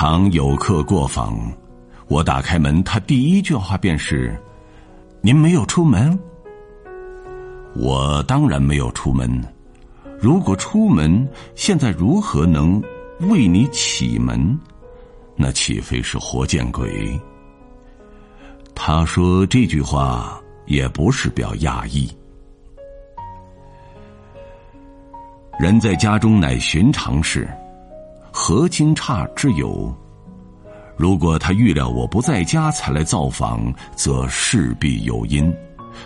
常有客过访，我打开门，他第一句话便是：“您没有出门？”我当然没有出门。如果出门，现在如何能为你启门？那岂非是活见鬼？他说这句话也不是表讶异。人在家中乃寻常事，何惊诧之有？如果他预料我不在家才来造访，则势必有因。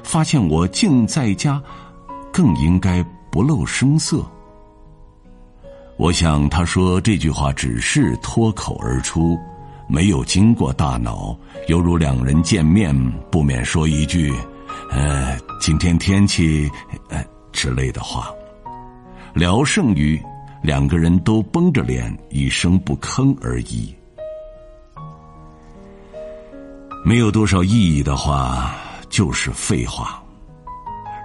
发现我竟在家，更应该不露声色。我想他说这句话只是脱口而出，没有经过大脑，犹如两人见面不免说一句“呃，今天天气呃”之类的话，聊胜于两个人都绷着脸一声不吭而已。没有多少意义的话，就是废话。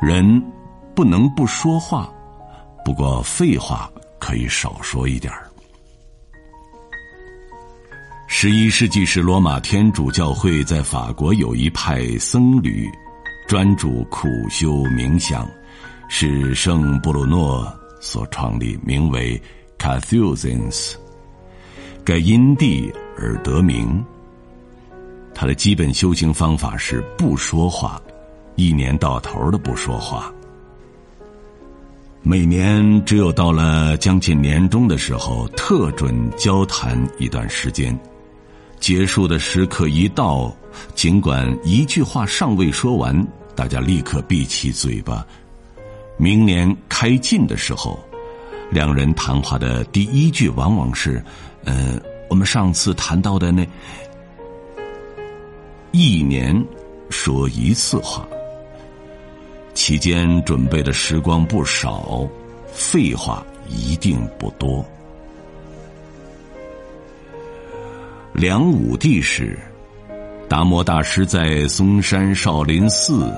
人不能不说话，不过废话。可以少说一点儿。十一世纪时，罗马天主教会在法国有一派僧侣，专注苦修冥想，是圣布鲁诺所创立，名为 Carthusins 该因地而得名。他的基本修行方法是不说话，一年到头的不说话。每年只有到了将近年终的时候，特准交谈一段时间。结束的时刻一到，尽管一句话尚未说完，大家立刻闭起嘴巴。明年开禁的时候，两人谈话的第一句往往是：“呃，我们上次谈到的那……一年说一次话。”期间准备的时光不少，废话一定不多。梁武帝时，达摩大师在嵩山少林寺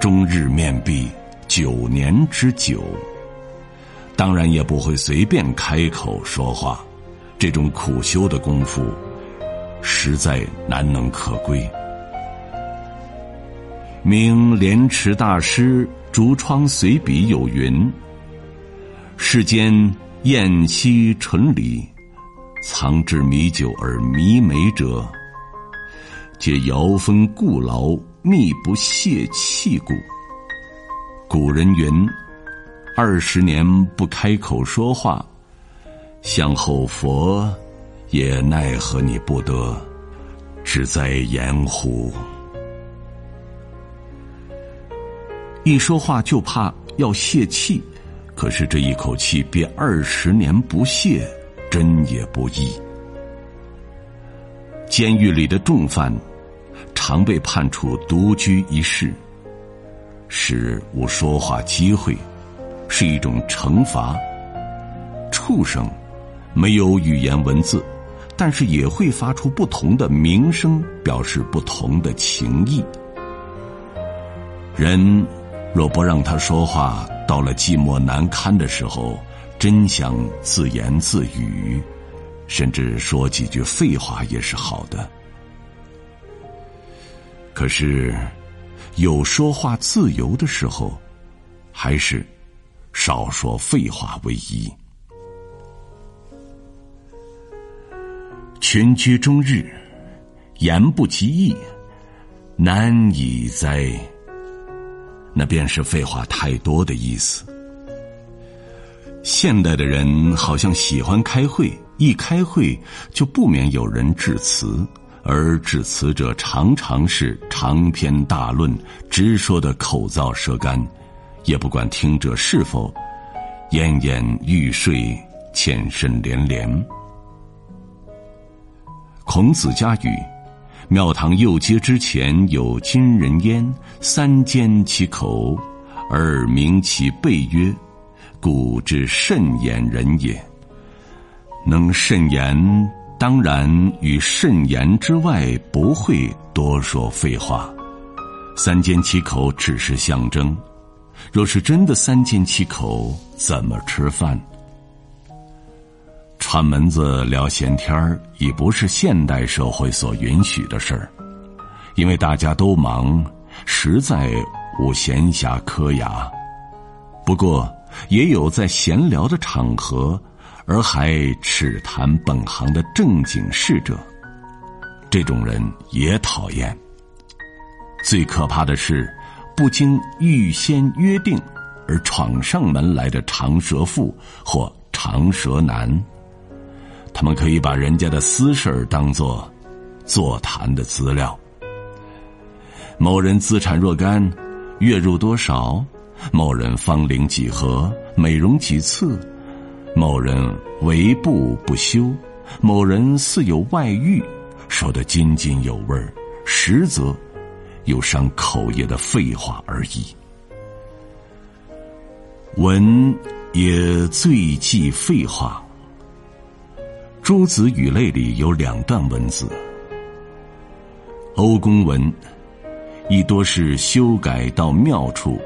终日面壁九年之久，当然也不会随便开口说话。这种苦修的功夫，实在难能可贵。明莲池大师《竹窗随笔》有云：“世间宴兮醇里，藏之米酒而弥美者，皆摇风故劳，密不泄气故。”古人云：“二十年不开口说话，向后佛也奈何你不得，只在言乎？”一说话就怕要泄气，可是这一口气憋二十年不泄，真也不易。监狱里的重犯，常被判处独居一室，是无说话机会，是一种惩罚。畜生没有语言文字，但是也会发出不同的鸣声，表示不同的情意。人。若不让他说话，到了寂寞难堪的时候，真想自言自语，甚至说几句废话也是好的。可是，有说话自由的时候，还是少说废话为宜。群居终日，言不及义，难以哉。那便是废话太多的意思。现代的人好像喜欢开会，一开会就不免有人致辞，而致辞者常常是长篇大论，直说的口燥舌干，也不管听者是否奄奄欲睡，欠身连连。孔子家语。庙堂右阶之前有金人焉，三缄其口，而鸣其背曰：“故之慎言人也。”能慎言，当然与慎言之外，不会多说废话。三缄其口只是象征，若是真的三缄其口，怎么吃饭？串门子聊闲天儿已不是现代社会所允许的事儿，因为大家都忙，实在无闲暇磕牙。不过，也有在闲聊的场合，而还只谈本行的正经事者。这种人也讨厌。最可怕的是，不经预先约定而闯上门来的长舌妇或长舌男。他们可以把人家的私事儿当做座谈的资料。某人资产若干，月入多少？某人芳龄几何？美容几次？某人为不不休？某人似有外遇？说得津津有味儿，实则有伤口业的废话而已。文也最忌废话。诸子语类里有两段文字，欧公文，亦多是修改到妙处，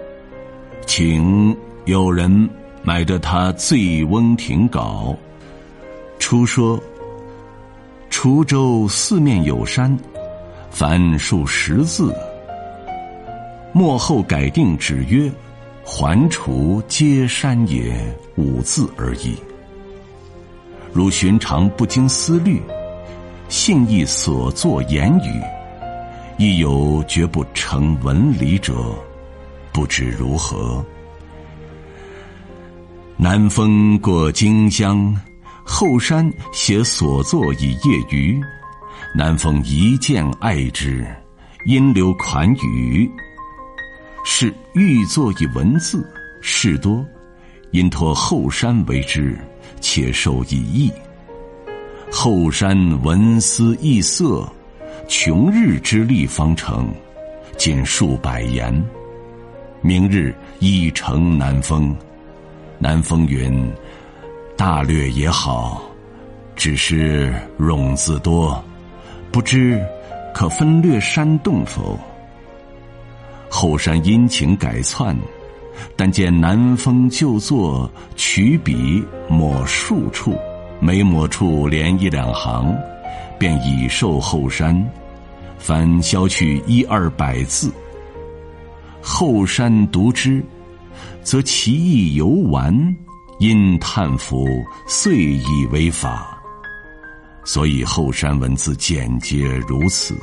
请有人买得他《醉翁亭稿》。初说，滁州四面有山，凡数十字。末后改定指曰：“环滁皆山也，五字而已。”如寻常不经思虑，信意所作言语，亦有绝不成文理者，不知如何。南风过荆襄，后山写所作以业余。南风一见爱之，因留款语，是欲作以文字，事多，因托后山为之。且受以意。后山文思异色，穷日之力方成，仅数百言。明日已成南风。南风云：“大略也好，只是冗字多，不知可分略山洞否？”后山殷勤改窜。但见南风就坐取笔抹数处，每抹处连一两行，便已受后山。凡削去一二百字，后山读之，则其意犹完，因叹服，遂以为法。所以后山文字简洁如此。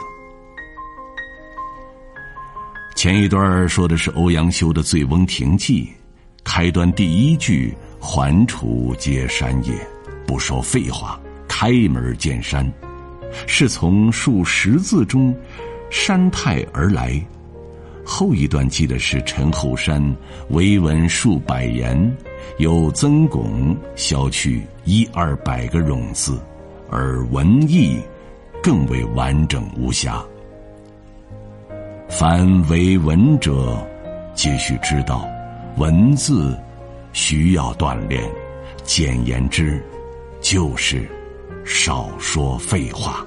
前一段说的是欧阳修的《醉翁亭记》，开端第一句“环滁皆山也”，不说废话，开门见山，是从数十字中山态而来。后一段记的是陈后山为文数百言，有曾巩削去一二百个冗字，而文意更为完整无瑕。凡为文者，皆须知道，文字需要锻炼。简言之，就是少说废话。